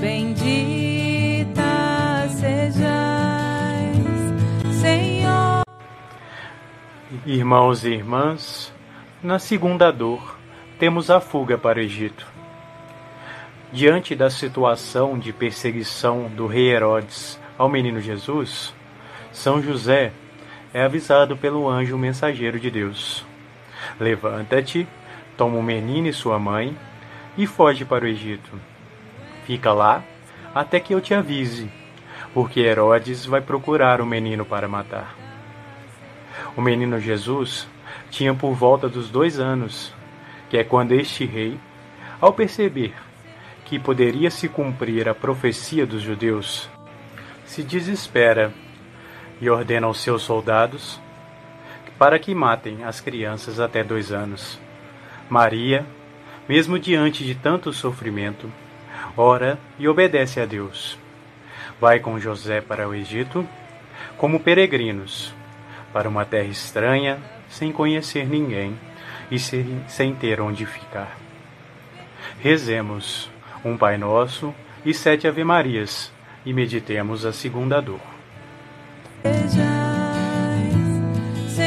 Bendita sejais, Senhor. Irmãos e irmãs, na segunda dor, temos a fuga para o Egito. Diante da situação de perseguição do rei Herodes ao menino Jesus, São José é avisado pelo anjo mensageiro de Deus: Levanta-te, toma o menino e sua mãe e foge para o Egito. Fica lá até que eu te avise, porque Herodes vai procurar o menino para matar. O menino Jesus tinha por volta dos dois anos, que é quando este rei, ao perceber que poderia se cumprir a profecia dos judeus, se desespera e ordena aos seus soldados para que matem as crianças até dois anos. Maria, mesmo diante de tanto sofrimento, ora e obedece a Deus. Vai com José para o Egito como peregrinos, para uma terra estranha, sem conhecer ninguém e sem, ter onde ficar. Rezemos um Pai Nosso e sete Ave-Marias e meditemos a segunda dor.